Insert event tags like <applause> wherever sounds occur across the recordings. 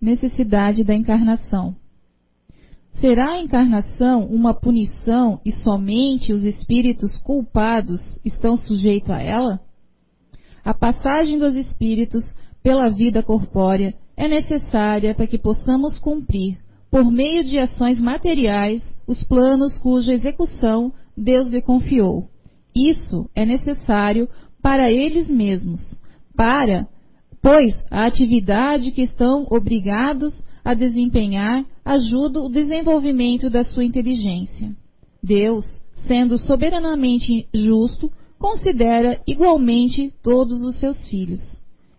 necessidade da encarnação. Será a encarnação uma punição e somente os espíritos culpados estão sujeitos a ela? A passagem dos espíritos pela vida corpórea é necessária para que possamos cumprir, por meio de ações materiais, os planos cuja execução Deus lhe confiou. Isso é necessário para eles mesmos, para, pois a atividade que estão obrigados a desempenhar ajuda o desenvolvimento da sua inteligência. Deus, sendo soberanamente justo, considera igualmente todos os seus filhos.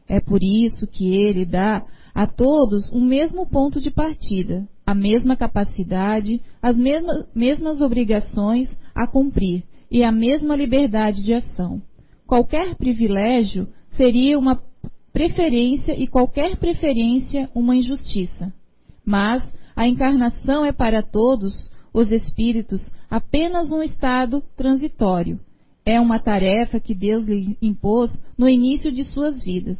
É por isso que ele dá a todos o mesmo ponto de partida, a mesma capacidade, as mesmas, mesmas obrigações a cumprir e a mesma liberdade de ação. Qualquer privilégio seria uma preferência e qualquer preferência uma injustiça. Mas a encarnação é para todos os espíritos apenas um estado transitório. É uma tarefa que Deus lhe impôs no início de suas vidas.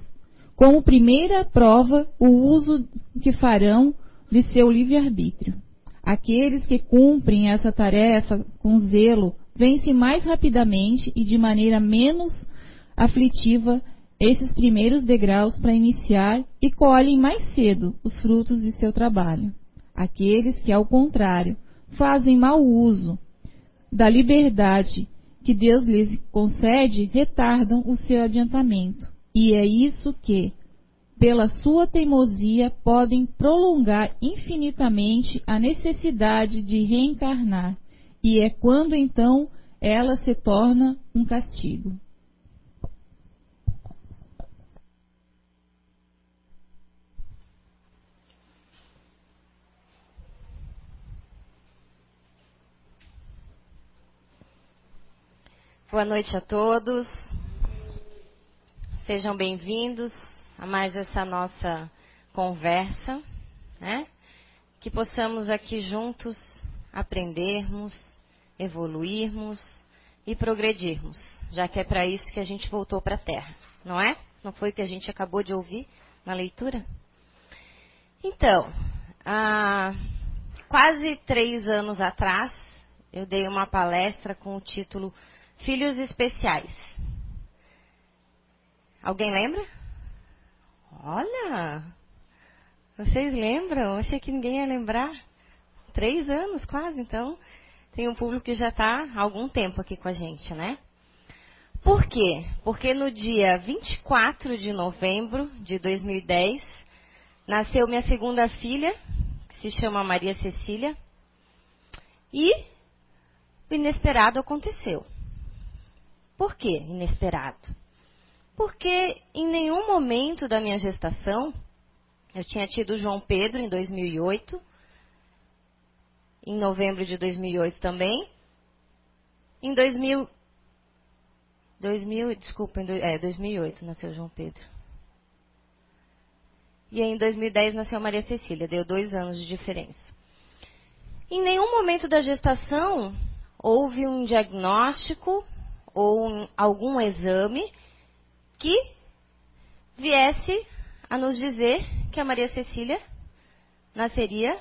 Como primeira prova, o uso que farão de seu livre-arbítrio. Aqueles que cumprem essa tarefa com zelo vencem mais rapidamente e de maneira menos aflitiva esses primeiros degraus para iniciar e colhem mais cedo os frutos de seu trabalho. Aqueles que, ao contrário, fazem mau uso da liberdade que Deus lhes concede, retardam o seu adiantamento. E é isso que, pela sua teimosia, podem prolongar infinitamente a necessidade de reencarnar. E é quando então ela se torna um castigo. Boa noite a todos. Sejam bem-vindos a mais essa nossa conversa, né? Que possamos aqui juntos aprendermos, evoluirmos e progredirmos, já que é para isso que a gente voltou para a Terra, não é? Não foi o que a gente acabou de ouvir na leitura? Então, há quase três anos atrás, eu dei uma palestra com o título Filhos especiais. Alguém lembra? Olha! Vocês lembram? Achei que ninguém ia lembrar. Três anos quase, então. Tem um público que já está há algum tempo aqui com a gente, né? Por quê? Porque no dia 24 de novembro de 2010, nasceu minha segunda filha, que se chama Maria Cecília, e o inesperado aconteceu. Por que inesperado? Porque em nenhum momento da minha gestação, eu tinha tido João Pedro em 2008, em novembro de 2008 também, em 2000, 2000 desculpa, é, 2008 nasceu João Pedro. E em 2010 nasceu Maria Cecília, deu dois anos de diferença. Em nenhum momento da gestação houve um diagnóstico ou um, algum exame que viesse a nos dizer que a Maria Cecília nasceria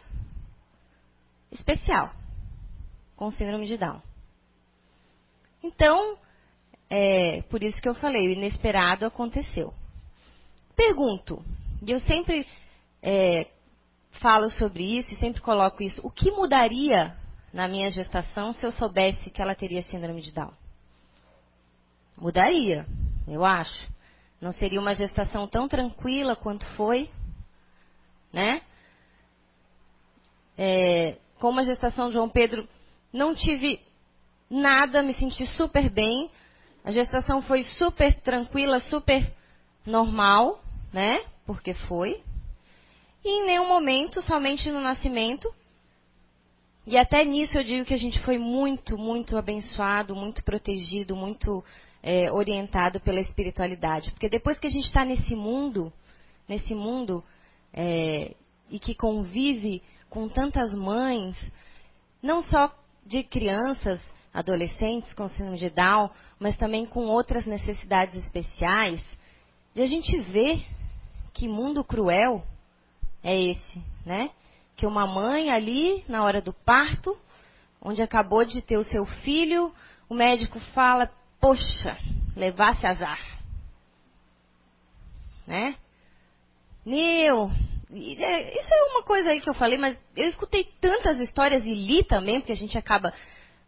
especial, com síndrome de Down. Então, é por isso que eu falei, o inesperado aconteceu. Pergunto, e eu sempre é, falo sobre isso e sempre coloco isso, o que mudaria na minha gestação se eu soubesse que ela teria síndrome de Down? Mudaria, eu acho. Não seria uma gestação tão tranquila quanto foi, né? É, com a gestação de João Pedro, não tive nada, me senti super bem. A gestação foi super tranquila, super normal, né? Porque foi. E em nenhum momento, somente no nascimento. E até nisso eu digo que a gente foi muito, muito abençoado, muito protegido, muito é, orientado pela espiritualidade. Porque depois que a gente está nesse mundo, nesse mundo é, e que convive com tantas mães, não só de crianças, adolescentes com síndrome de Down, mas também com outras necessidades especiais, de a gente ver que mundo cruel, é esse, né? Que uma mãe ali, na hora do parto, onde acabou de ter o seu filho, o médico fala, poxa, levasse azar. Né? Meu, é, isso é uma coisa aí que eu falei, mas eu escutei tantas histórias e li também, porque a gente acaba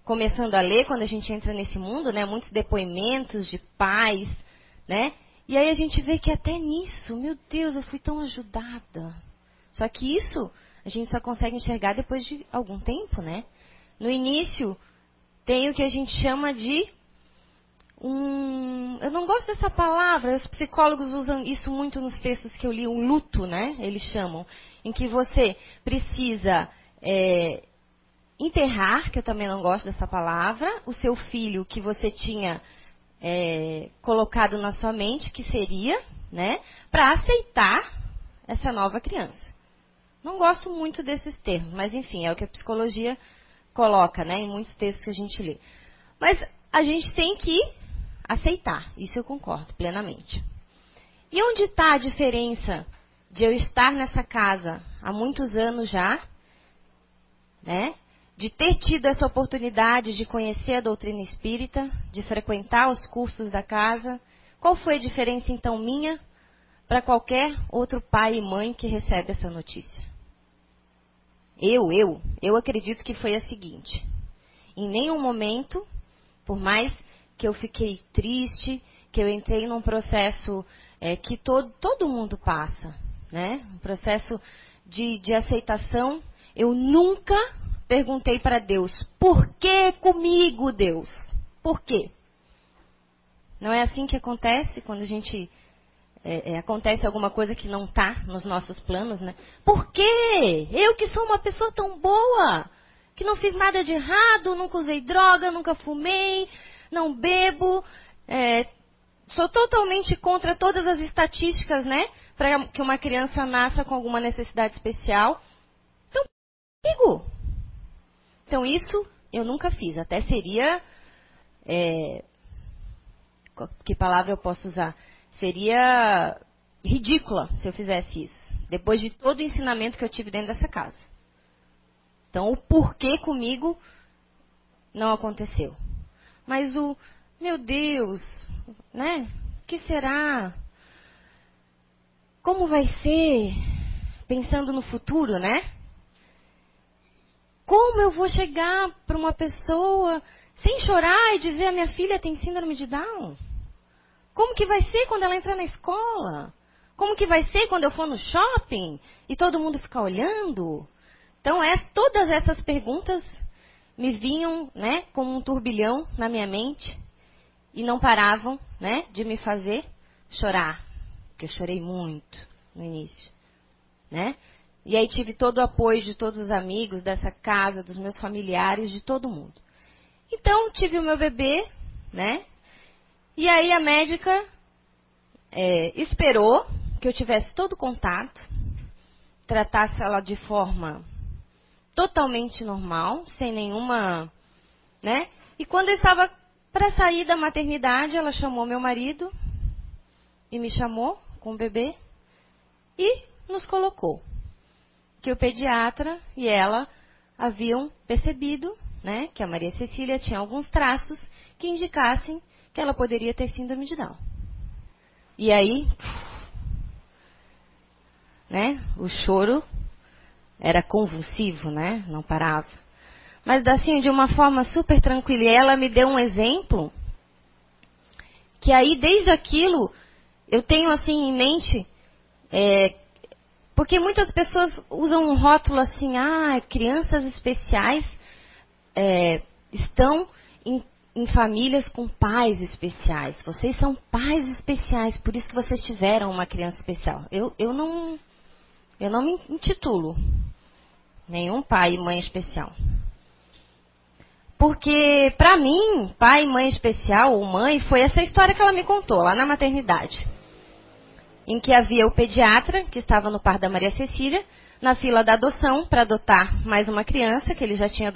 começando a ler quando a gente entra nesse mundo, né? Muitos depoimentos de pais, né? E aí a gente vê que até nisso, meu Deus, eu fui tão ajudada. Só que isso a gente só consegue enxergar depois de algum tempo, né? No início tem o que a gente chama de um. Eu não gosto dessa palavra, os psicólogos usam isso muito nos textos que eu li, um luto, né? Eles chamam, em que você precisa é, enterrar, que eu também não gosto dessa palavra, o seu filho que você tinha é, colocado na sua mente, que seria, né? Para aceitar essa nova criança. Não gosto muito desses termos, mas enfim, é o que a psicologia coloca, né? Em muitos textos que a gente lê. Mas a gente tem que aceitar. Isso eu concordo plenamente. E onde está a diferença de eu estar nessa casa há muitos anos já, né? De ter tido essa oportunidade de conhecer a doutrina espírita, de frequentar os cursos da casa. Qual foi a diferença então minha para qualquer outro pai e mãe que recebe essa notícia? Eu, eu, eu acredito que foi a seguinte: em nenhum momento, por mais que eu fiquei triste, que eu entrei num processo é, que todo, todo mundo passa, né? Um processo de, de aceitação. Eu nunca perguntei para Deus, por que comigo, Deus? Por quê? Não é assim que acontece quando a gente é, é, acontece alguma coisa que não está nos nossos planos, né? Por quê? Eu que sou uma pessoa tão boa, que não fiz nada de errado, nunca usei droga, nunca fumei, não bebo, é, sou totalmente contra todas as estatísticas, né? Para que uma criança nasça com alguma necessidade especial. Então, digo. Então, isso eu nunca fiz. Até seria. É, que palavra eu posso usar? Seria ridícula se eu fizesse isso. Depois de todo o ensinamento que eu tive dentro dessa casa. Então, o porquê comigo não aconteceu. Mas o, meu Deus, né? O que será? Como vai ser? Pensando no futuro, né? Como eu vou chegar para uma pessoa sem chorar e dizer a minha filha tem síndrome de Down? Como que vai ser quando ela entrar na escola? Como que vai ser quando eu for no shopping e todo mundo ficar olhando? Então, é, todas essas perguntas me vinham, né, como um turbilhão na minha mente e não paravam, né, de me fazer chorar, porque eu chorei muito no início, né? E aí tive todo o apoio de todos os amigos dessa casa, dos meus familiares, de todo mundo. Então tive o meu bebê, né? E aí a médica é, esperou que eu tivesse todo o contato, tratasse ela de forma totalmente normal, sem nenhuma, né? E quando eu estava para sair da maternidade, ela chamou meu marido e me chamou com o bebê e nos colocou. Que o pediatra e ela haviam percebido, né, que a Maria Cecília tinha alguns traços que indicassem que ela poderia ter síndrome de Down. E aí, né, o choro era convulsivo, né? Não parava. Mas assim, de uma forma super tranquila. E ela me deu um exemplo que aí, desde aquilo, eu tenho assim em mente, é, porque muitas pessoas usam um rótulo assim, ah, crianças especiais é, estão em, em famílias com pais especiais. Vocês são pais especiais, por isso que vocês tiveram uma criança especial. Eu, eu não eu não me intitulo nenhum pai e mãe especial. Porque, para mim, pai e mãe especial, ou mãe, foi essa história que ela me contou, lá na maternidade. Em que havia o pediatra, que estava no par da Maria Cecília, na fila da adoção, para adotar mais uma criança, que ele já tinha,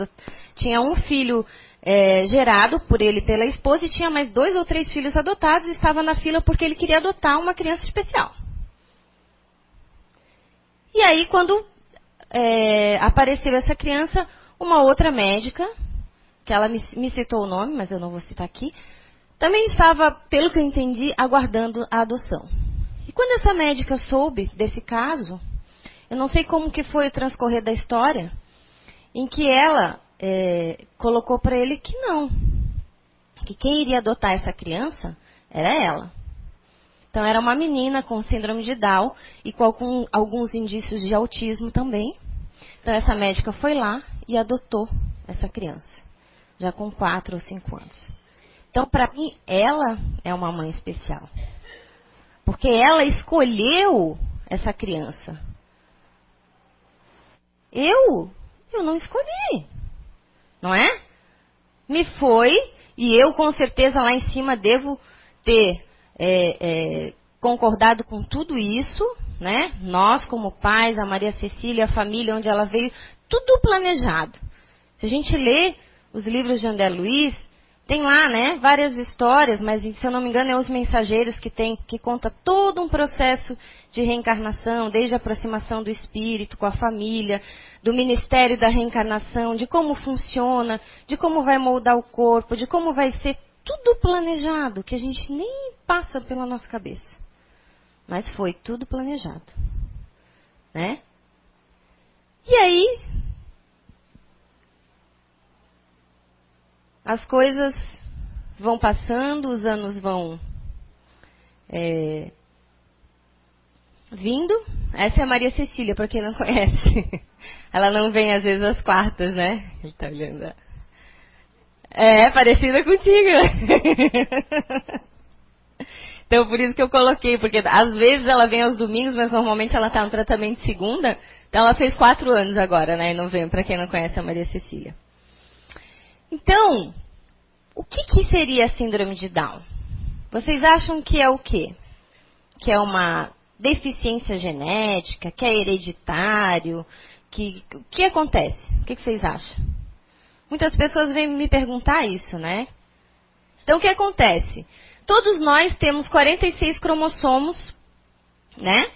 tinha um filho é, gerado por ele pela esposa, e tinha mais dois ou três filhos adotados, e estava na fila porque ele queria adotar uma criança especial. E aí, quando é, apareceu essa criança, uma outra médica, que ela me, me citou o nome, mas eu não vou citar aqui, também estava, pelo que eu entendi, aguardando a adoção. E quando essa médica soube desse caso, eu não sei como que foi o transcorrer da história, em que ela é, colocou para ele que não, que quem iria adotar essa criança era ela. Então era uma menina com síndrome de Down e com algum, alguns indícios de autismo também. Então essa médica foi lá e adotou essa criança, já com quatro ou cinco anos. Então para mim ela é uma mãe especial, porque ela escolheu essa criança. Eu, eu não escolhi, não é? Me foi e eu com certeza lá em cima devo ter é, é, concordado com tudo isso, né? Nós como pais, a Maria Cecília, a família onde ela veio, tudo planejado. Se a gente lê os livros de André Luiz, tem lá, né, várias histórias, mas se eu não me engano é os mensageiros que tem que conta todo um processo de reencarnação, desde a aproximação do espírito com a família, do ministério da reencarnação, de como funciona, de como vai moldar o corpo, de como vai ser tudo planejado, que a gente nem passa pela nossa cabeça. Mas foi tudo planejado. Né? E aí, as coisas vão passando, os anos vão é, vindo. Essa é a Maria Cecília, para quem não conhece. <laughs> Ela não vem às vezes às quartas, né? Ele tá olhando. É, parecida contigo. <laughs> então por isso que eu coloquei, porque às vezes ela vem aos domingos, mas normalmente ela está no tratamento de segunda. Então ela fez quatro anos agora, né? Em novembro, para quem não conhece a Maria Cecília. Então, o que, que seria a síndrome de Down? Vocês acham que é o quê? Que é uma deficiência genética, que é hereditário, que o que acontece? O que, que vocês acham? Muitas pessoas vêm me perguntar isso, né? Então o que acontece? Todos nós temos 46 cromossomos, né?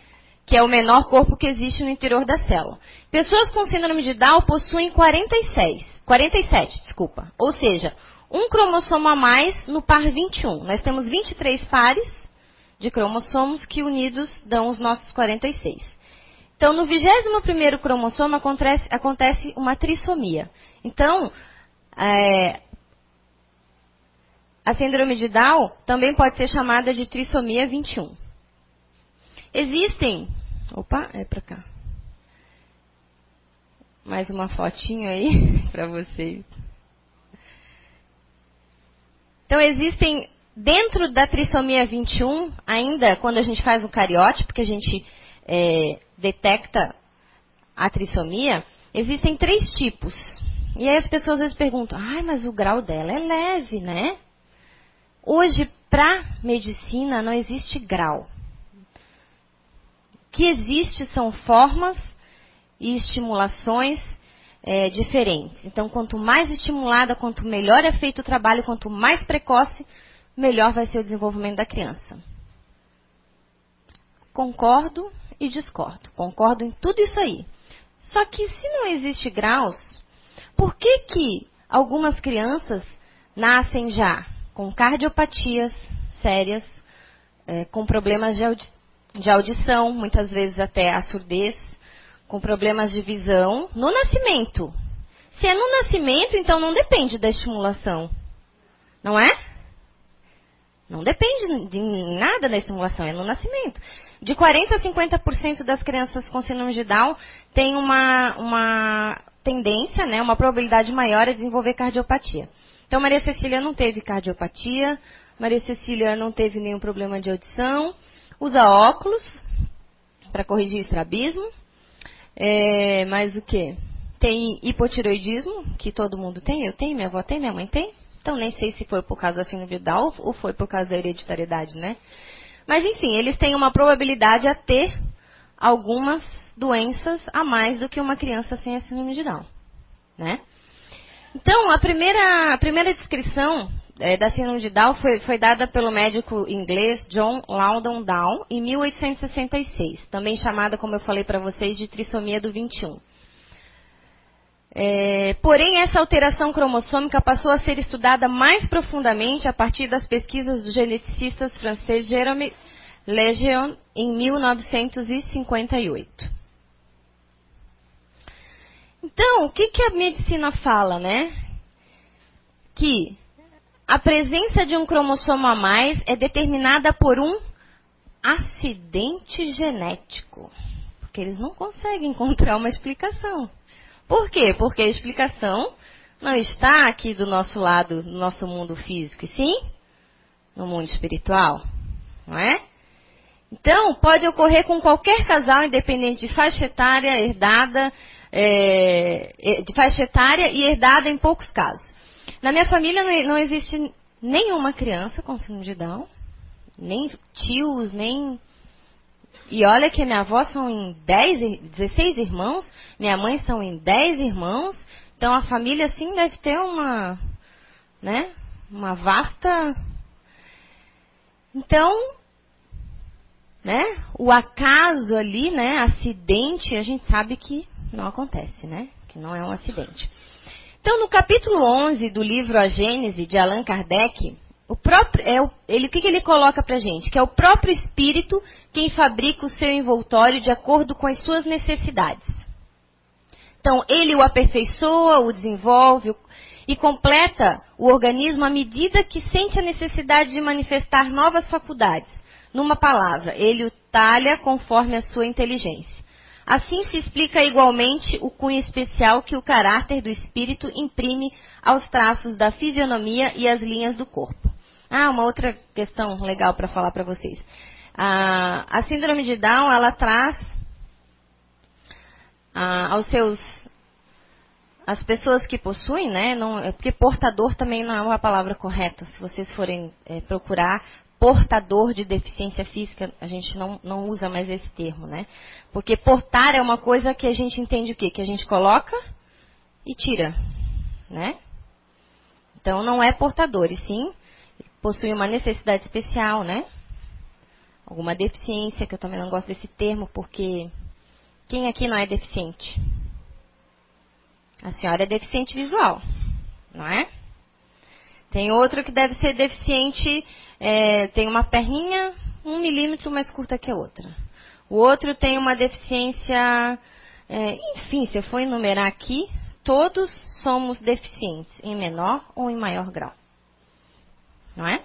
Que é o menor corpo que existe no interior da célula. Pessoas com síndrome de Down possuem 46, 47, desculpa. Ou seja, um cromossomo a mais no par 21. Nós temos 23 pares de cromossomos que unidos dão os nossos 46. Então, no 21º cromossomo acontece, acontece uma trissomia. Então, é, a síndrome de Down também pode ser chamada de trissomia 21. Existem. Opa, é para cá. Mais uma fotinho aí <laughs> para vocês. Então existem dentro da trissomia 21, ainda quando a gente faz o cariótipo, que a gente é, detecta a trissomia, existem três tipos. E aí as pessoas às vezes perguntam, ai, mas o grau dela é leve, né? Hoje, para medicina, não existe grau. O que existe são formas e estimulações é, diferentes. Então, quanto mais estimulada, quanto melhor é feito o trabalho, quanto mais precoce, melhor vai ser o desenvolvimento da criança. Concordo e discordo. Concordo em tudo isso aí. Só que se não existe graus, por que, que algumas crianças nascem já com cardiopatias sérias, é, com problemas de, audi de audição, muitas vezes até a surdez, com problemas de visão, no nascimento? Se é no nascimento, então não depende da estimulação. Não é? Não depende de nada da estimulação, é no nascimento. De 40% a 50% das crianças com síndrome de Down têm uma, uma tendência, né, uma probabilidade maior a desenvolver cardiopatia. Então, Maria Cecília não teve cardiopatia, Maria Cecília não teve nenhum problema de audição, usa óculos para corrigir o estrabismo. É, mais o que? Tem hipotiroidismo, que todo mundo tem, eu tenho, minha avó tem, minha mãe tem. Então, nem sei se foi por causa da síndrome de Down ou foi por causa da hereditariedade, né? Mas, enfim, eles têm uma probabilidade a ter algumas doenças a mais do que uma criança sem a síndrome de Down, né? Então, a primeira, a primeira descrição é, da síndrome de Down foi, foi, dada pelo médico inglês John Loudon Down em 1866, também chamada, como eu falei para vocês, de trissomia do 21. É, porém, essa alteração cromossômica passou a ser estudada mais profundamente a partir das pesquisas dos geneticistas franceses Jerome Lejeune em 1958. Então, o que, que a medicina fala, né? Que a presença de um cromossomo a mais é determinada por um acidente genético. Porque eles não conseguem encontrar uma explicação. Por quê? Porque a explicação não está aqui do nosso lado, no nosso mundo físico, e sim no mundo espiritual. Não é? Então, pode ocorrer com qualquer casal, independente de faixa etária, herdada, é, de faixa etária e herdada em poucos casos. Na minha família não, não existe nenhuma criança com síndrome de Down, nem tios, nem. E olha que minha avó são em 10, 16 irmãos, minha mãe são em 10 irmãos, então a família assim deve ter uma, né, uma vasta. Então, né? O acaso ali, né? Acidente, a gente sabe que não acontece, né? Que não é um acidente. Então, no capítulo 11 do livro A Gênese, de Allan Kardec, o próprio, é ele, o que, que ele coloca para gente? Que é o próprio espírito quem fabrica o seu envoltório de acordo com as suas necessidades. Então, ele o aperfeiçoa, o desenvolve e completa o organismo à medida que sente a necessidade de manifestar novas faculdades numa palavra, ele o talha conforme a sua inteligência. Assim se explica igualmente o cunho especial que o caráter do espírito imprime aos traços da fisionomia e às linhas do corpo. Ah, uma outra questão legal para falar para vocês. A, a, síndrome de Down, ela traz ah, aos seus as pessoas que possuem, né? Não, é porque portador também não é uma palavra correta. Se vocês forem é, procurar, portador de deficiência física, a gente não, não usa mais esse termo, né? Porque portar é uma coisa que a gente entende o quê? Que a gente coloca e tira, né? Então não é portador, e sim possui uma necessidade especial, né? Alguma deficiência, que eu também não gosto desse termo, porque quem aqui não é deficiente? A senhora é deficiente visual, não é? Tem outro que deve ser deficiente é, tem uma perninha um milímetro mais curta que a outra. O outro tem uma deficiência, é, enfim, se eu for enumerar aqui, todos somos deficientes, em menor ou em maior grau. Não é?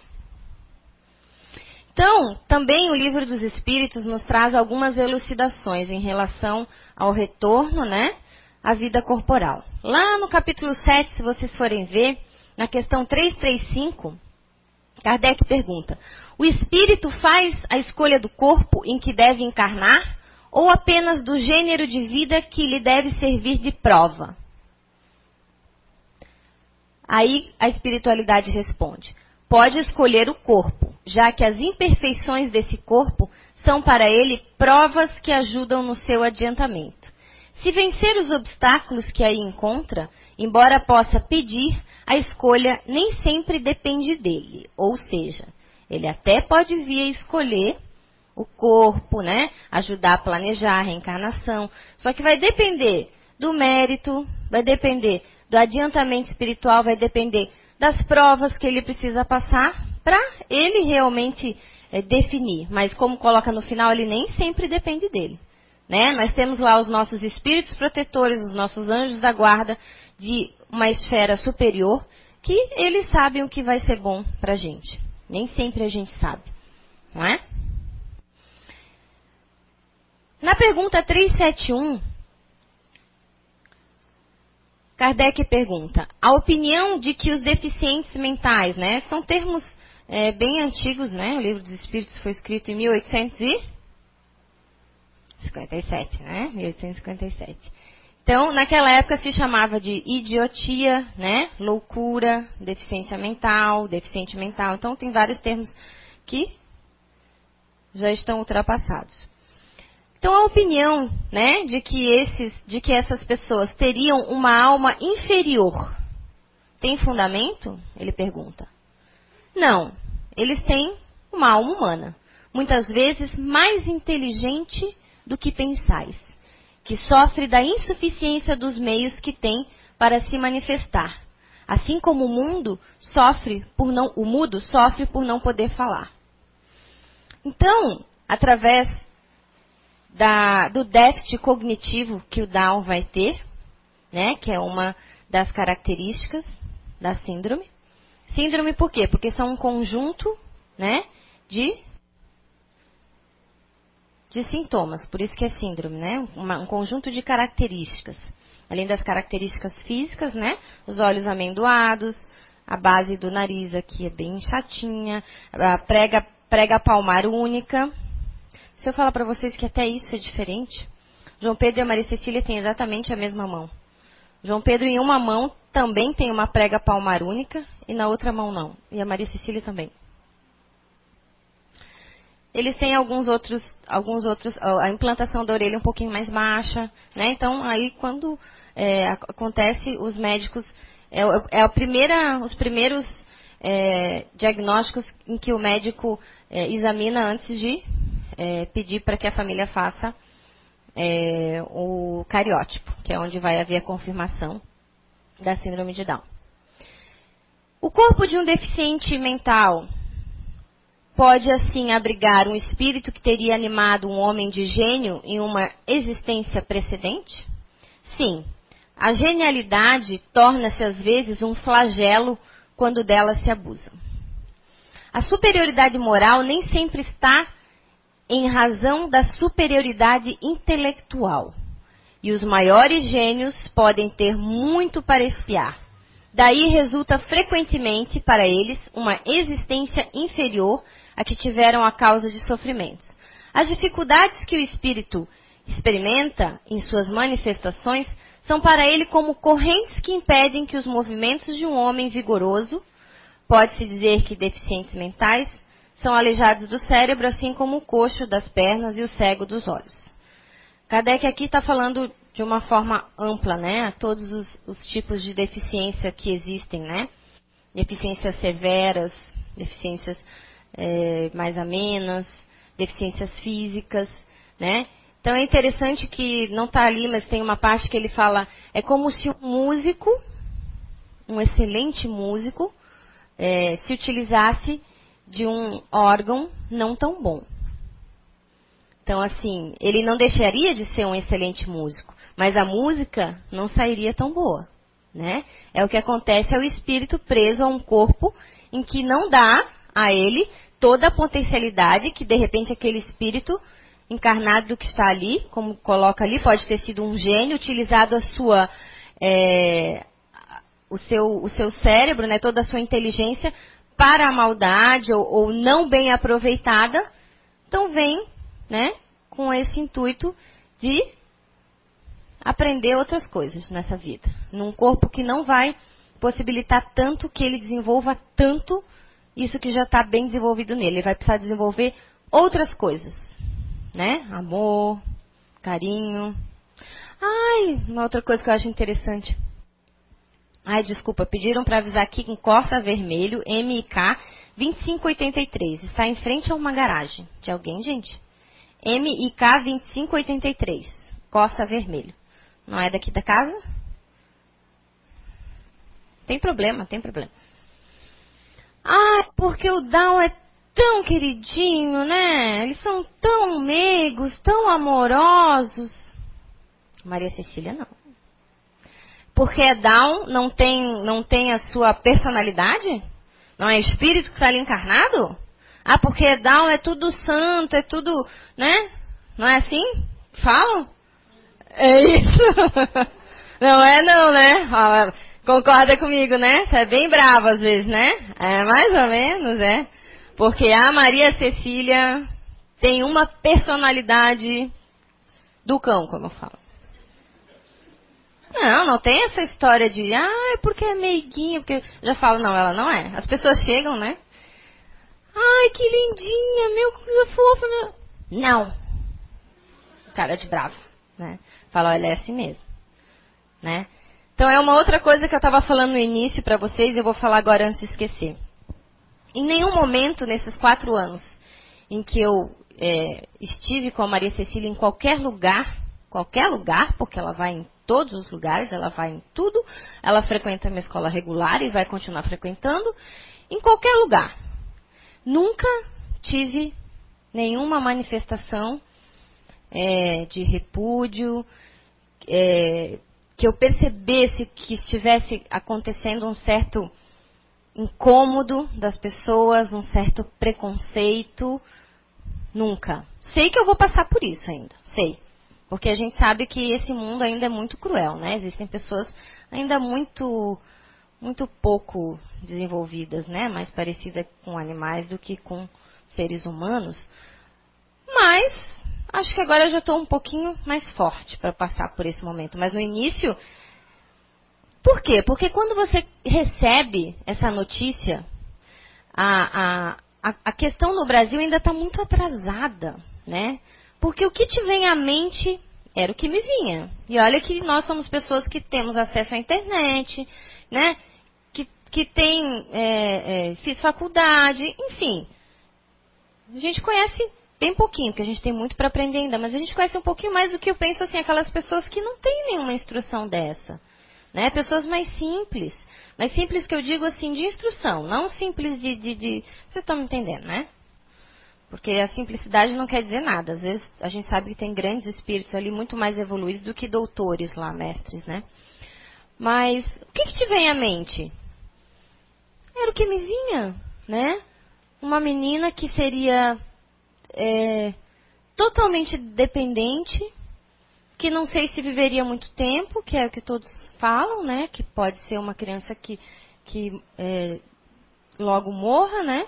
Então, também o livro dos Espíritos nos traz algumas elucidações em relação ao retorno, né, à vida corporal. Lá no capítulo 7, se vocês forem ver, na questão 335, Kardec pergunta: o espírito faz a escolha do corpo em que deve encarnar ou apenas do gênero de vida que lhe deve servir de prova? Aí a espiritualidade responde: pode escolher o corpo, já que as imperfeições desse corpo são para ele provas que ajudam no seu adiantamento. Se vencer os obstáculos que aí encontra, embora possa pedir, a escolha nem sempre depende dele. Ou seja, ele até pode vir a escolher o corpo, né? Ajudar a planejar a reencarnação. Só que vai depender do mérito, vai depender do adiantamento espiritual, vai depender das provas que ele precisa passar para ele realmente é, definir. Mas como coloca no final, ele nem sempre depende dele. Né? Nós temos lá os nossos espíritos protetores, os nossos anjos da guarda de uma esfera superior, que eles sabem o que vai ser bom para a gente. Nem sempre a gente sabe, não é? Na pergunta 371, Kardec pergunta: a opinião de que os deficientes mentais, né, são termos é, bem antigos, né? O livro dos Espíritos foi escrito em 1800 57, né? 1857. Então, naquela época se chamava de idiotia, né? Loucura, deficiência mental, deficiente mental. Então, tem vários termos que já estão ultrapassados. Então, a opinião, né, de que esses, de que essas pessoas teriam uma alma inferior, tem fundamento? Ele pergunta. Não. Eles têm uma alma humana, muitas vezes mais inteligente do que pensais, que sofre da insuficiência dos meios que tem para se manifestar, assim como o mundo sofre por não, o mudo sofre por não poder falar. Então, através da, do déficit cognitivo que o Down vai ter, né, que é uma das características da síndrome. Síndrome por quê? Porque são um conjunto, né, de de sintomas, por isso que é síndrome, né? Uma, um conjunto de características. Além das características físicas, né? Os olhos amendoados, a base do nariz aqui é bem chatinha, a prega, prega palmar única. Se eu falar para vocês que até isso é diferente, João Pedro e a Maria Cecília têm exatamente a mesma mão. João Pedro em uma mão também tem uma prega palmar única e na outra mão não. E a Maria Cecília também. Eles têm alguns outros, alguns outros, a implantação da orelha um pouquinho mais baixa, né? Então aí quando é, acontece, os médicos é, é a primeira, os primeiros é, diagnósticos em que o médico é, examina antes de é, pedir para que a família faça é, o cariótipo, que é onde vai haver a confirmação da síndrome de Down. O corpo de um deficiente mental pode assim abrigar um espírito que teria animado um homem de gênio em uma existência precedente? Sim. A genialidade torna-se às vezes um flagelo quando dela se abusa. A superioridade moral nem sempre está em razão da superioridade intelectual. E os maiores gênios podem ter muito para espiar. Daí resulta frequentemente para eles uma existência inferior a que tiveram a causa de sofrimentos. As dificuldades que o espírito experimenta em suas manifestações são para ele como correntes que impedem que os movimentos de um homem vigoroso, pode-se dizer que deficientes mentais, são aleijados do cérebro, assim como o coxo das pernas e o cego dos olhos. Kardec aqui está falando de uma forma ampla, né? A todos os, os, tipos de deficiência que existem, né? Deficiências severas, deficiências é, mais amenas, deficiências físicas, né? Então é interessante que não está ali, mas tem uma parte que ele fala, é como se um músico, um excelente músico, é, se utilizasse de um órgão não tão bom. Então, assim, ele não deixaria de ser um excelente músico, mas a música não sairia tão boa, né? É o que acontece ao espírito preso a um corpo em que não dá a ele toda a potencialidade que, de repente, aquele espírito encarnado do que está ali, como coloca ali, pode ter sido um gênio, utilizado a sua, é, o, seu, o seu cérebro, né, toda a sua inteligência para a maldade ou, ou não bem aproveitada, então vem, né, com esse intuito de aprender outras coisas nessa vida, num corpo que não vai possibilitar tanto que ele desenvolva tanto isso que já está bem desenvolvido nele. Ele vai precisar desenvolver outras coisas, né? Amor, carinho. Ai, uma outra coisa que eu acho interessante. Ai, desculpa, pediram para avisar aqui com Corsa Vermelho, MIK 2583. Está em frente a uma garagem. De alguém, gente? MIK 2583. Corsa Vermelho. Não é daqui da casa? Tem problema, tem problema. Ah, porque o Down é tão queridinho, né? Eles são tão meigos, tão amorosos. Maria Cecília não. Porque é Down, não tem, não tem a sua personalidade? Não é espírito que está ali encarnado? Ah, porque é Down é tudo santo, é tudo, né? Não é assim? Falam? É isso. <laughs> Não é não, né? Concorda comigo, né? Você é bem brava às vezes, né? É mais ou menos, é. Porque a Maria Cecília tem uma personalidade do cão, como eu falo. Não, não tem essa história de, ah, é porque é meiguinha, porque. Já falo, não, ela não é. As pessoas chegam, né? Ai, que lindinha, meu, coisa fofa. Né? Não. Cara de bravo, né? Fala, olha, é assim mesmo. Né? Então é uma outra coisa que eu estava falando no início para vocês, eu vou falar agora antes de esquecer. Em nenhum momento nesses quatro anos em que eu é, estive com a Maria Cecília em qualquer lugar, qualquer lugar, porque ela vai em todos os lugares, ela vai em tudo, ela frequenta uma escola regular e vai continuar frequentando, em qualquer lugar. Nunca tive nenhuma manifestação é, de repúdio, é, que eu percebesse que estivesse acontecendo um certo incômodo das pessoas, um certo preconceito. Nunca. Sei que eu vou passar por isso ainda, sei. Porque a gente sabe que esse mundo ainda é muito cruel, né? Existem pessoas ainda muito muito pouco desenvolvidas, né? Mais parecidas com animais do que com seres humanos. Mas acho que agora eu já estou um pouquinho mais forte para passar por esse momento. Mas no início, por quê? Porque quando você recebe essa notícia, a, a, a questão no Brasil ainda está muito atrasada, né? Porque o que te vem à mente era o que me vinha. E olha que nós somos pessoas que temos acesso à internet, né? Que, que tem, é, é, fiz faculdade, enfim. A gente conhece bem pouquinho, porque a gente tem muito para aprender ainda, mas a gente conhece um pouquinho mais do que eu penso assim, aquelas pessoas que não têm nenhuma instrução dessa. Né? Pessoas mais simples. Mais simples que eu digo assim, de instrução, não simples de. de, de... Vocês estão me entendendo, né? Porque a simplicidade não quer dizer nada. Às vezes a gente sabe que tem grandes espíritos ali muito mais evoluídos do que doutores lá, mestres, né? Mas o que, que te vem à mente? Era o que me vinha, né? Uma menina que seria é, totalmente dependente, que não sei se viveria muito tempo, que é o que todos falam, né? Que pode ser uma criança que, que é, logo morra, né?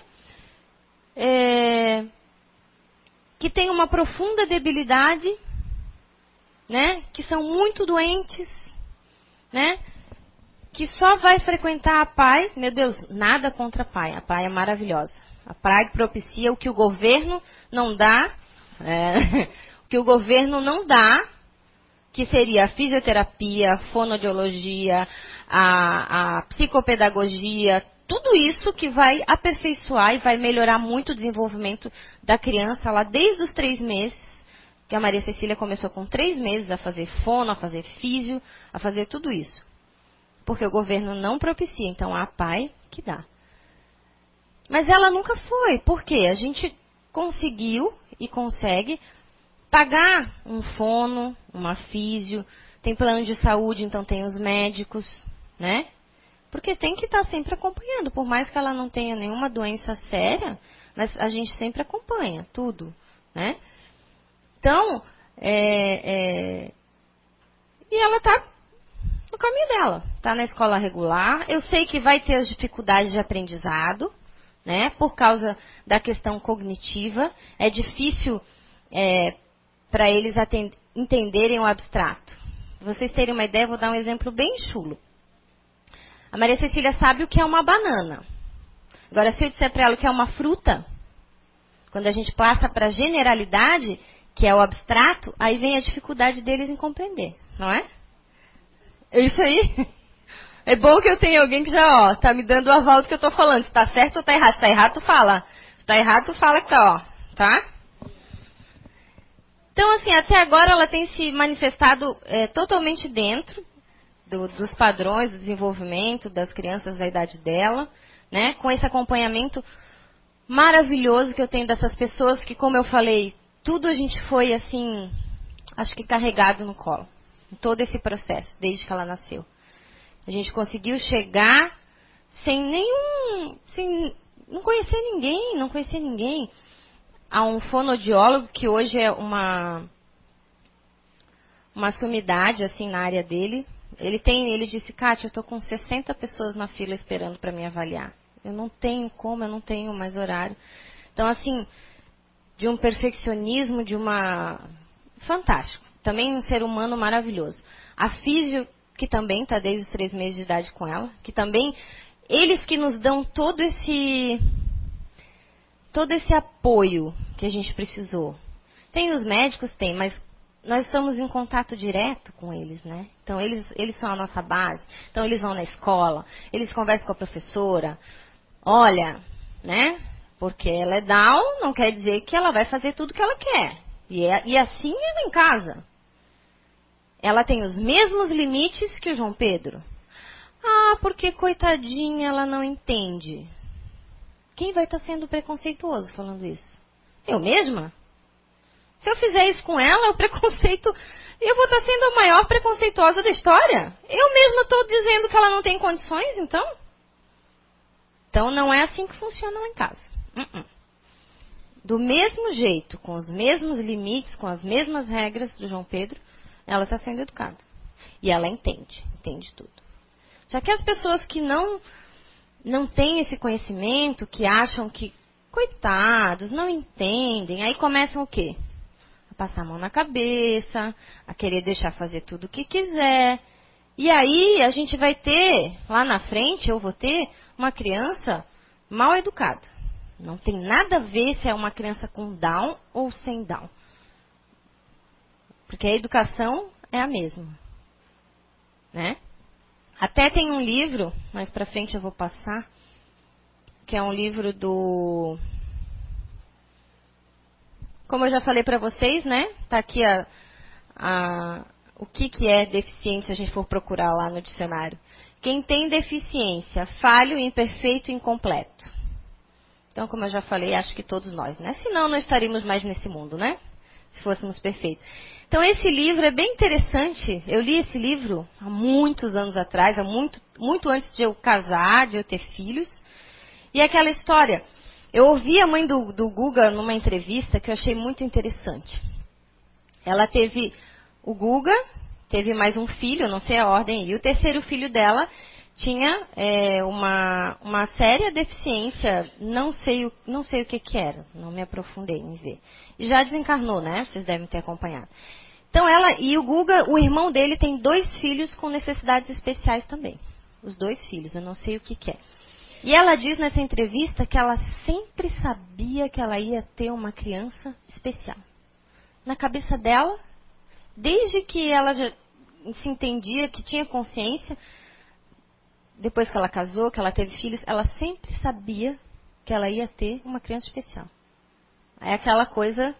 É, que tem uma profunda debilidade, né? Que são muito doentes, né? Que só vai frequentar a pai. Meu Deus, nada contra a pai. A pai é maravilhosa. A pai propicia o que o governo não dá, é, <laughs> o que o governo não dá, que seria a fisioterapia, a fonodiologia, a, a psicopedagogia, tudo isso que vai aperfeiçoar e vai melhorar muito o desenvolvimento da criança lá desde os três meses, que a Maria Cecília começou com três meses a fazer fono, a fazer físio, a fazer tudo isso. Porque o governo não propicia, então há pai que dá. Mas ela nunca foi, porque a gente conseguiu e consegue pagar um fono, uma físio, tem plano de saúde, então tem os médicos, né? Porque tem que estar sempre acompanhando, por mais que ela não tenha nenhuma doença séria, mas a gente sempre acompanha tudo, né? Então, é, é, e ela está no caminho dela, está na escola regular. Eu sei que vai ter as dificuldades de aprendizado, né? Por causa da questão cognitiva, é difícil é, para eles entenderem o abstrato. Vocês terem uma ideia, vou dar um exemplo bem chulo. A Maria Cecília sabe o que é uma banana. Agora, se eu disser para ela o que é uma fruta, quando a gente passa para a generalidade, que é o abstrato, aí vem a dificuldade deles em compreender, não é? É isso aí. É bom que eu tenha alguém que já, ó, tá me dando o aval do que eu tô falando. Se tá certo ou tá errado. Se tá errado, tu fala. Se tá errado, tu fala que tá, ó. Tá? Então, assim, até agora ela tem se manifestado é, totalmente dentro do, dos padrões do desenvolvimento das crianças da idade dela, né? Com esse acompanhamento maravilhoso que eu tenho dessas pessoas que, como eu falei, tudo a gente foi assim, acho que carregado no colo. Em todo esse processo, desde que ela nasceu. A gente conseguiu chegar sem nenhum. sem não conhecer ninguém, não conhecer ninguém. A um fonodiólogo que hoje é uma uma sumidade assim na área dele, ele tem, ele disse, Kátia, eu estou com 60 pessoas na fila esperando para me avaliar. Eu não tenho como, eu não tenho mais horário. Então, assim, de um perfeccionismo, de uma. Fantástico. Também um ser humano maravilhoso. A físio, que também está desde os três meses de idade com ela, que também. Eles que nos dão todo esse. todo esse apoio que a gente precisou. Tem os médicos, tem, mas nós estamos em contato direto com eles, né? Então, eles, eles são a nossa base. Então, eles vão na escola, eles conversam com a professora. Olha, né? Porque ela é down, não quer dizer que ela vai fazer tudo que ela quer. E, é, e assim é em casa. Ela tem os mesmos limites que o João Pedro. Ah, porque coitadinha, ela não entende. Quem vai estar sendo preconceituoso falando isso? Eu mesma? Se eu fizer isso com ela, o preconceito. Eu vou estar sendo a maior preconceituosa da história? Eu mesma estou dizendo que ela não tem condições, então? Então não é assim que funciona lá em casa. Uh -uh. Do mesmo jeito, com os mesmos limites, com as mesmas regras do João Pedro, ela está sendo educada. E ela entende, entende tudo. Já que as pessoas que não não têm esse conhecimento, que acham que coitados, não entendem, aí começam o quê? A passar a mão na cabeça, a querer deixar fazer tudo o que quiser. E aí a gente vai ter, lá na frente, eu vou ter uma criança mal educada. Não tem nada a ver se é uma criança com Down ou sem Down. Porque a educação é a mesma. Né? Até tem um livro, mais para frente eu vou passar, que é um livro do como eu já falei para vocês, né? Tá aqui a, a, o que, que é deficiente se a gente for procurar lá no dicionário. Quem tem deficiência, falho, imperfeito incompleto. Então, como eu já falei, acho que todos nós, né? Senão não estaríamos mais nesse mundo, né? Se fôssemos perfeitos. Então, esse livro é bem interessante. Eu li esse livro há muitos anos atrás, há muito, muito antes de eu casar, de eu ter filhos. E aquela história. Eu ouvi a mãe do, do Guga numa entrevista que eu achei muito interessante. Ela teve o Guga, teve mais um filho, não sei a ordem, e o terceiro filho dela tinha é, uma, uma séria deficiência, não sei, o, não sei o que, que era, não me aprofundei em ver. E já desencarnou, né? Vocês devem ter acompanhado. Então ela e o Guga, o irmão dele tem dois filhos com necessidades especiais também. Os dois filhos, eu não sei o que, que é. E ela diz nessa entrevista que ela sempre sabia que ela ia ter uma criança especial. Na cabeça dela, desde que ela já se entendia, que tinha consciência, depois que ela casou, que ela teve filhos, ela sempre sabia que ela ia ter uma criança especial. É aquela coisa,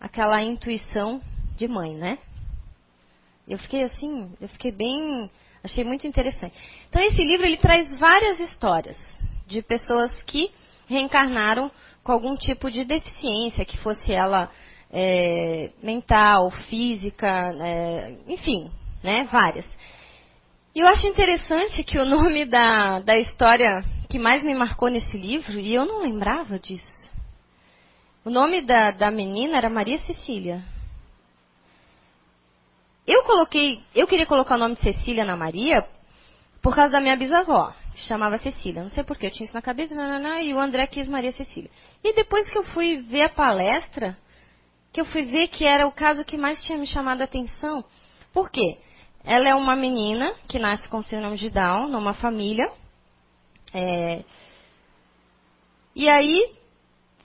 aquela intuição de mãe, né? Eu fiquei assim, eu fiquei bem, achei muito interessante. Então esse livro ele traz várias histórias de pessoas que reencarnaram com algum tipo de deficiência, que fosse ela é, mental, física, é, enfim, né, várias. Eu acho interessante que o nome da, da história que mais me marcou nesse livro, e eu não lembrava disso, o nome da, da menina era Maria Cecília. Eu coloquei, eu queria colocar o nome de Cecília na Maria por causa da minha bisavó, que chamava Cecília. Não sei porquê, eu tinha isso na cabeça, e o André quis Maria Cecília. E depois que eu fui ver a palestra, que eu fui ver que era o caso que mais tinha me chamado a atenção. Por quê? Ela é uma menina que nasce com síndrome de Down, numa família. É, e aí,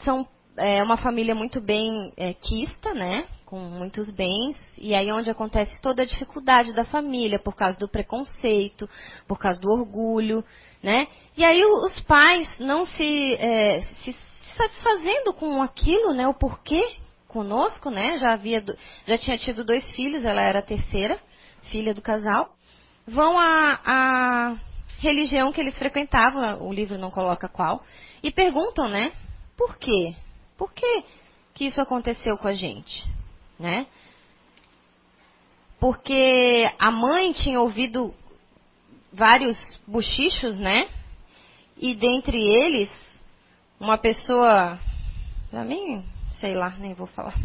são é, uma família muito bem é, quista, né? Com muitos bens. E aí onde acontece toda a dificuldade da família, por causa do preconceito, por causa do orgulho, né? E aí os pais não se, é, se satisfazendo com aquilo, né? O porquê conosco, né? Já havia, já tinha tido dois filhos, ela era a terceira filha do casal, vão à, à religião que eles frequentavam, o livro não coloca qual, e perguntam, né? Por quê? Por que, que isso aconteceu com a gente? Né? Porque a mãe tinha ouvido vários bochichos, né? E dentre eles, uma pessoa, pra mim, sei lá, nem vou falar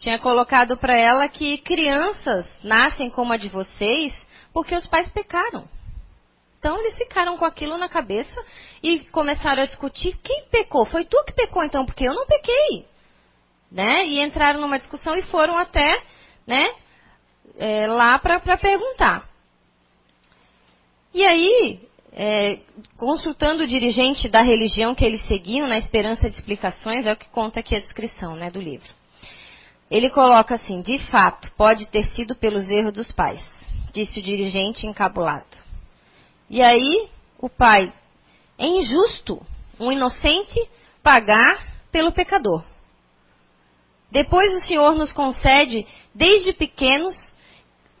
tinha colocado para ela que crianças nascem como a de vocês porque os pais pecaram. Então eles ficaram com aquilo na cabeça e começaram a discutir quem pecou. Foi tu que pecou então, porque eu não pequei. Né? E entraram numa discussão e foram até né, é, lá para perguntar. E aí, é, consultando o dirigente da religião que eles seguiam, na esperança de explicações, é o que conta aqui a descrição né, do livro. Ele coloca assim: de fato, pode ter sido pelos erros dos pais, disse o dirigente encabulado. E aí, o pai: é injusto. um inocente pagar pelo pecador. Depois o Senhor nos concede, desde pequenos,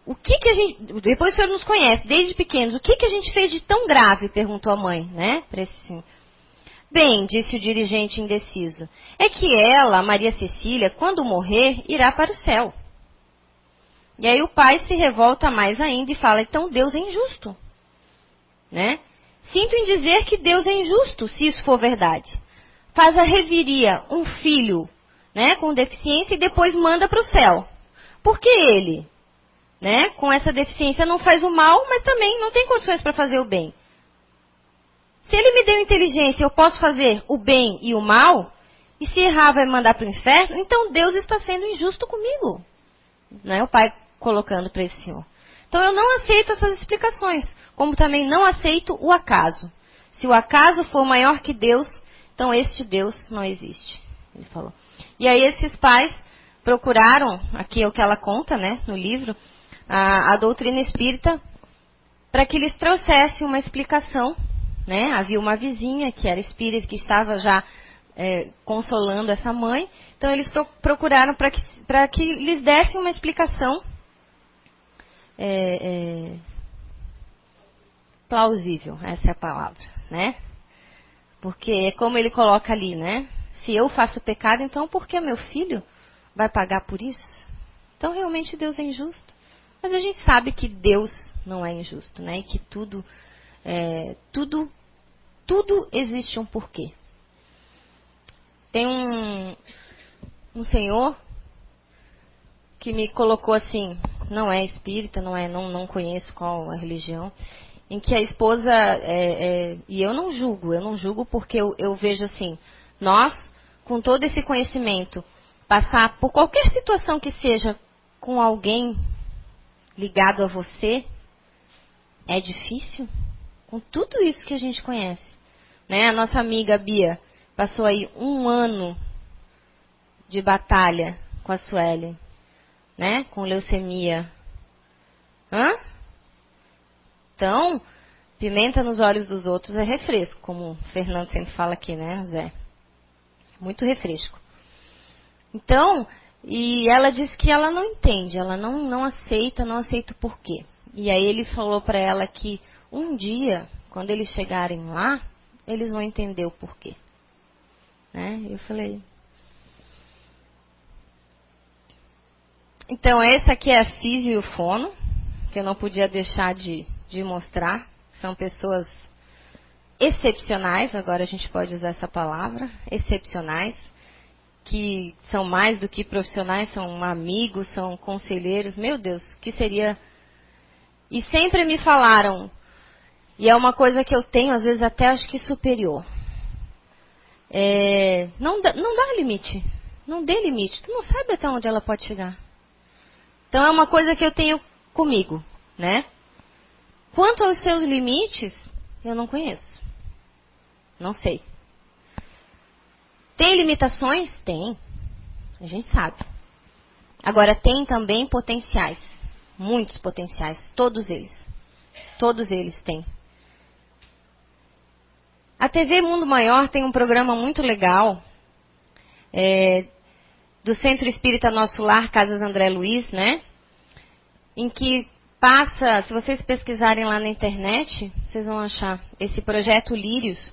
o que que a gente, depois o Senhor nos conhece, desde pequenos, o que que a gente fez de tão grave? Perguntou a mãe, né? Para esse Bem, disse o dirigente indeciso, é que ela, Maria Cecília, quando morrer, irá para o céu. E aí o pai se revolta mais ainda e fala: então Deus é injusto. Né? Sinto em dizer que Deus é injusto, se isso for verdade. Faz a reviria um filho né, com deficiência e depois manda para o céu. Por que ele, né, com essa deficiência, não faz o mal, mas também não tem condições para fazer o bem? Se ele me deu inteligência, eu posso fazer o bem e o mal, e se errar vai mandar para o inferno, então Deus está sendo injusto comigo. Não é o pai colocando para esse senhor. Então eu não aceito essas explicações, como também não aceito o acaso. Se o acaso for maior que Deus, então este Deus não existe. Ele falou. E aí esses pais procuraram, aqui é o que ela conta, né, no livro, a, a doutrina espírita, para que lhes trouxesse uma explicação né? Havia uma vizinha que era espírita que estava já é, consolando essa mãe. Então eles pro, procuraram para que, que lhes dessem uma explicação é, é, plausível, essa é a palavra, né? Porque é como ele coloca ali, né? Se eu faço pecado, então por que meu filho vai pagar por isso? Então realmente Deus é injusto. Mas a gente sabe que Deus não é injusto, né? E que tudo, é, tudo tudo existe um porquê. Tem um, um senhor que me colocou assim, não é espírita, não é, não, não conheço qual a religião, em que a esposa é, é, e eu não julgo, eu não julgo porque eu, eu vejo assim, nós com todo esse conhecimento passar por qualquer situação que seja com alguém ligado a você é difícil, com tudo isso que a gente conhece. Né? A nossa amiga Bia passou aí um ano de batalha com a Sueli, né? Com leucemia. Hã? Então, pimenta nos olhos dos outros é refresco, como o Fernando sempre fala aqui, né, Zé? Muito refresco. Então, e ela disse que ela não entende, ela não, não aceita, não aceita o porquê. E aí ele falou para ela que um dia, quando eles chegarem lá, eles vão entender o porquê. Né? Eu falei. Então, esse aqui é a Físio e o Fono, que eu não podia deixar de, de mostrar. São pessoas excepcionais, agora a gente pode usar essa palavra, excepcionais, que são mais do que profissionais, são amigos, são conselheiros. Meu Deus, que seria. E sempre me falaram, e é uma coisa que eu tenho, às vezes, até acho que superior. É, não, dá, não dá limite. Não dê limite. Tu não sabe até onde ela pode chegar. Então é uma coisa que eu tenho comigo, né? Quanto aos seus limites, eu não conheço. Não sei. Tem limitações? Tem. A gente sabe. Agora, tem também potenciais. Muitos potenciais. Todos eles. Todos eles têm. A TV Mundo Maior tem um programa muito legal é, do Centro Espírita Nosso Lar, Casas André Luiz, né? Em que passa, se vocês pesquisarem lá na internet, vocês vão achar esse projeto Lírios,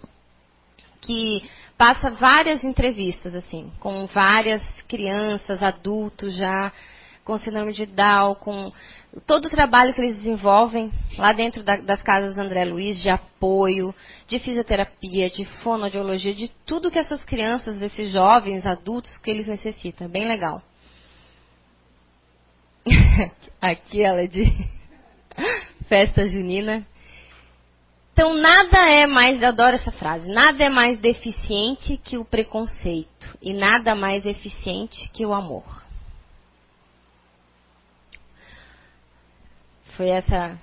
que passa várias entrevistas, assim, com várias crianças, adultos já, com síndrome de Down, com todo o trabalho que eles desenvolvem lá dentro da, das casas André Luiz, de apoio, de fisioterapia, de fonoaudiologia, de tudo que essas crianças, esses jovens, adultos, que eles necessitam. É bem legal. <laughs> Aqui ela é de <laughs> festa junina. Então, nada é mais, eu adoro essa frase, nada é mais deficiente que o preconceito e nada mais eficiente que o amor. Foi essa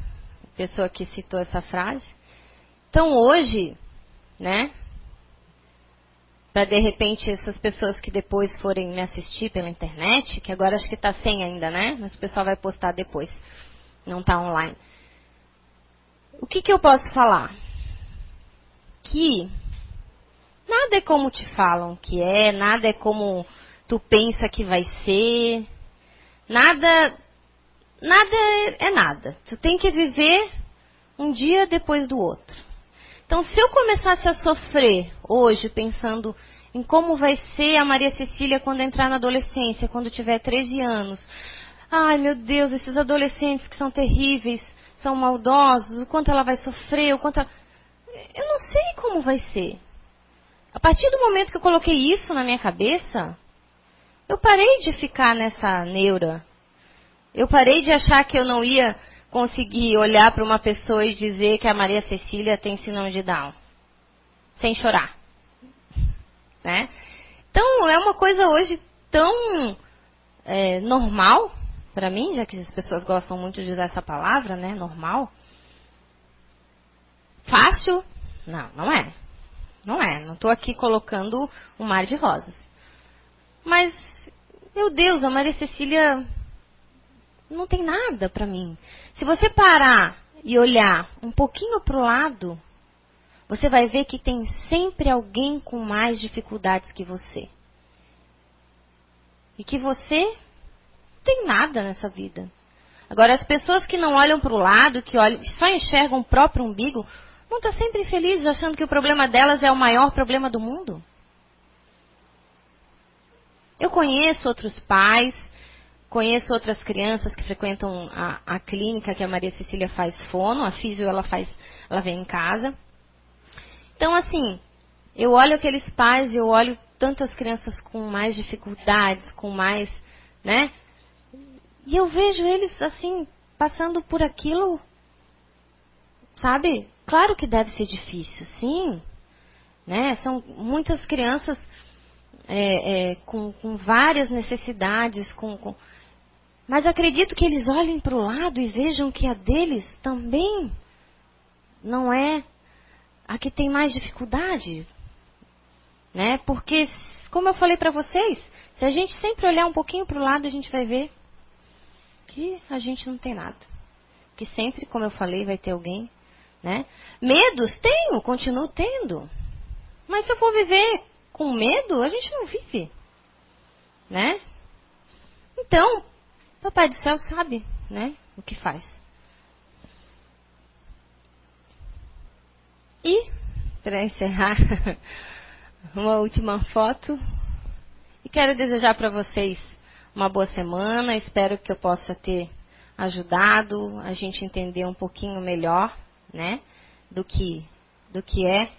pessoa que citou essa frase. Então hoje, né? Para de repente essas pessoas que depois forem me assistir pela internet, que agora acho que está sem ainda, né? Mas o pessoal vai postar depois. Não está online. O que, que eu posso falar? Que Nada é como te falam que é, nada é como tu pensa que vai ser. Nada nada é, nada. Tu tem que viver um dia depois do outro. Então, se eu começasse a sofrer hoje pensando em como vai ser a Maria Cecília quando entrar na adolescência, quando tiver 13 anos. Ai, meu Deus, esses adolescentes que são terríveis, são maldosos, o quanto ela vai sofrer, o quanto ela... Eu não sei como vai ser. A partir do momento que eu coloquei isso na minha cabeça, eu parei de ficar nessa neura. Eu parei de achar que eu não ia conseguir olhar para uma pessoa e dizer que a Maria Cecília tem síndrome de Down. Sem chorar. Né? Então, é uma coisa hoje tão é, normal para mim, já que as pessoas gostam muito de usar essa palavra, né? Normal. Fácil? Não, não é. Não é. Não estou aqui colocando um mar de rosas. Mas, meu Deus, a Maria Cecília não tem nada para mim. Se você parar e olhar um pouquinho para o lado, você vai ver que tem sempre alguém com mais dificuldades que você. E que você não tem nada nessa vida. Agora, as pessoas que não olham para o lado, que olham, só enxergam o próprio umbigo, vão estar sempre felizes achando que o problema delas é o maior problema do mundo. Eu conheço outros pais, conheço outras crianças que frequentam a, a clínica que a Maria Cecília faz fono, a físio ela faz, ela vem em casa. Então, assim, eu olho aqueles pais, eu olho tantas crianças com mais dificuldades, com mais, né? E eu vejo eles, assim, passando por aquilo, sabe? Claro que deve ser difícil, sim. Né? São muitas crianças é, é, com, com, várias necessidades, com, com... mas acredito que eles olhem para o lado e vejam que a deles também não é a que tem mais dificuldade. Né? Porque, como eu falei para vocês, se a gente sempre olhar um pouquinho para o lado, a gente vai ver que a gente não tem nada. Que sempre, como eu falei, vai ter alguém. Né? Medos tenho, continuo tendo. Mas se eu for viver com medo, a gente não vive. Né? Então, Papai do Céu sabe né, o que faz. E, para encerrar, <laughs> uma última foto. E quero desejar para vocês uma boa semana. Espero que eu possa ter ajudado a gente entender um pouquinho melhor, né, do que do que é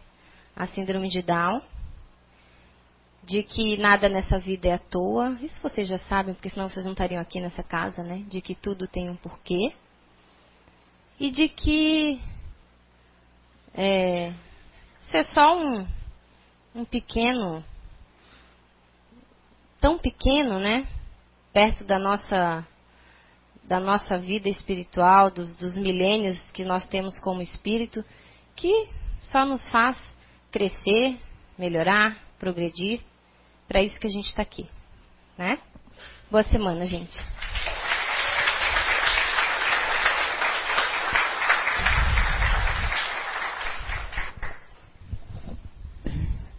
a síndrome de Down. De que nada nessa vida é à toa. Isso vocês já sabem, porque senão vocês não estariam aqui nessa casa, né? De que tudo tem um porquê. E de que é, isso é só um, um pequeno, tão pequeno, né? Perto da nossa, da nossa vida espiritual, dos, dos milênios que nós temos como espírito, que só nos faz crescer, melhorar, progredir. Para isso que a gente está aqui, né? Boa semana, gente.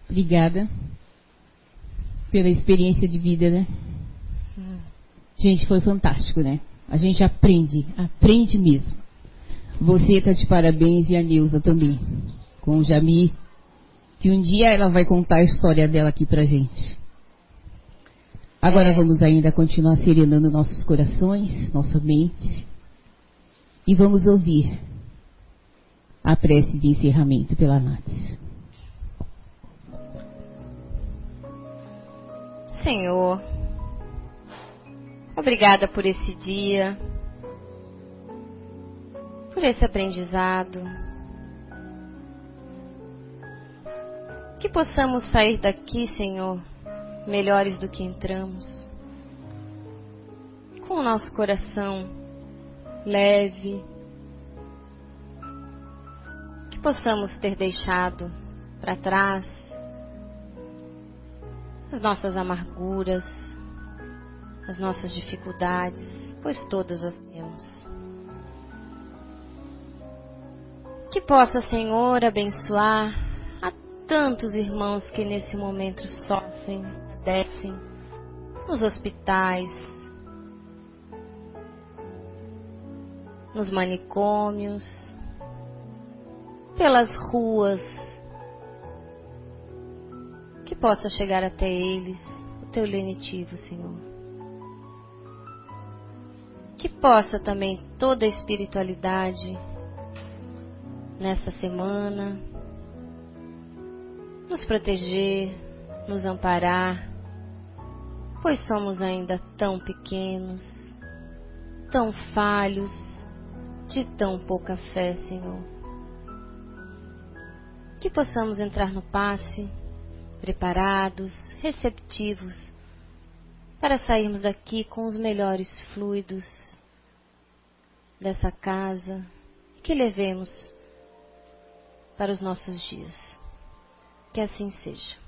Obrigada pela experiência de vida, né? Gente, foi fantástico, né? A gente aprende, aprende mesmo. Você está de parabéns e a Neuza também, com o Jami, que um dia ela vai contar a história dela aqui pra gente. Agora é. vamos ainda continuar serenando nossos corações, nossa mente, e vamos ouvir a prece de encerramento pela Nath. Senhor. Obrigada por esse dia, por esse aprendizado. Que possamos sair daqui, Senhor, melhores do que entramos, com o nosso coração leve. Que possamos ter deixado para trás as nossas amarguras, as nossas dificuldades, pois todas as temos. Que possa, Senhor, abençoar tantos irmãos que nesse momento sofrem, padecem, nos hospitais, nos manicômios, pelas ruas, que possa chegar até eles o teu lenitivo, Senhor. Que possa também toda a espiritualidade nessa semana nos proteger, nos amparar, pois somos ainda tão pequenos, tão falhos, de tão pouca fé, Senhor. Que possamos entrar no passe preparados, receptivos, para sairmos daqui com os melhores fluidos dessa casa que levemos para os nossos dias. Que assim seja.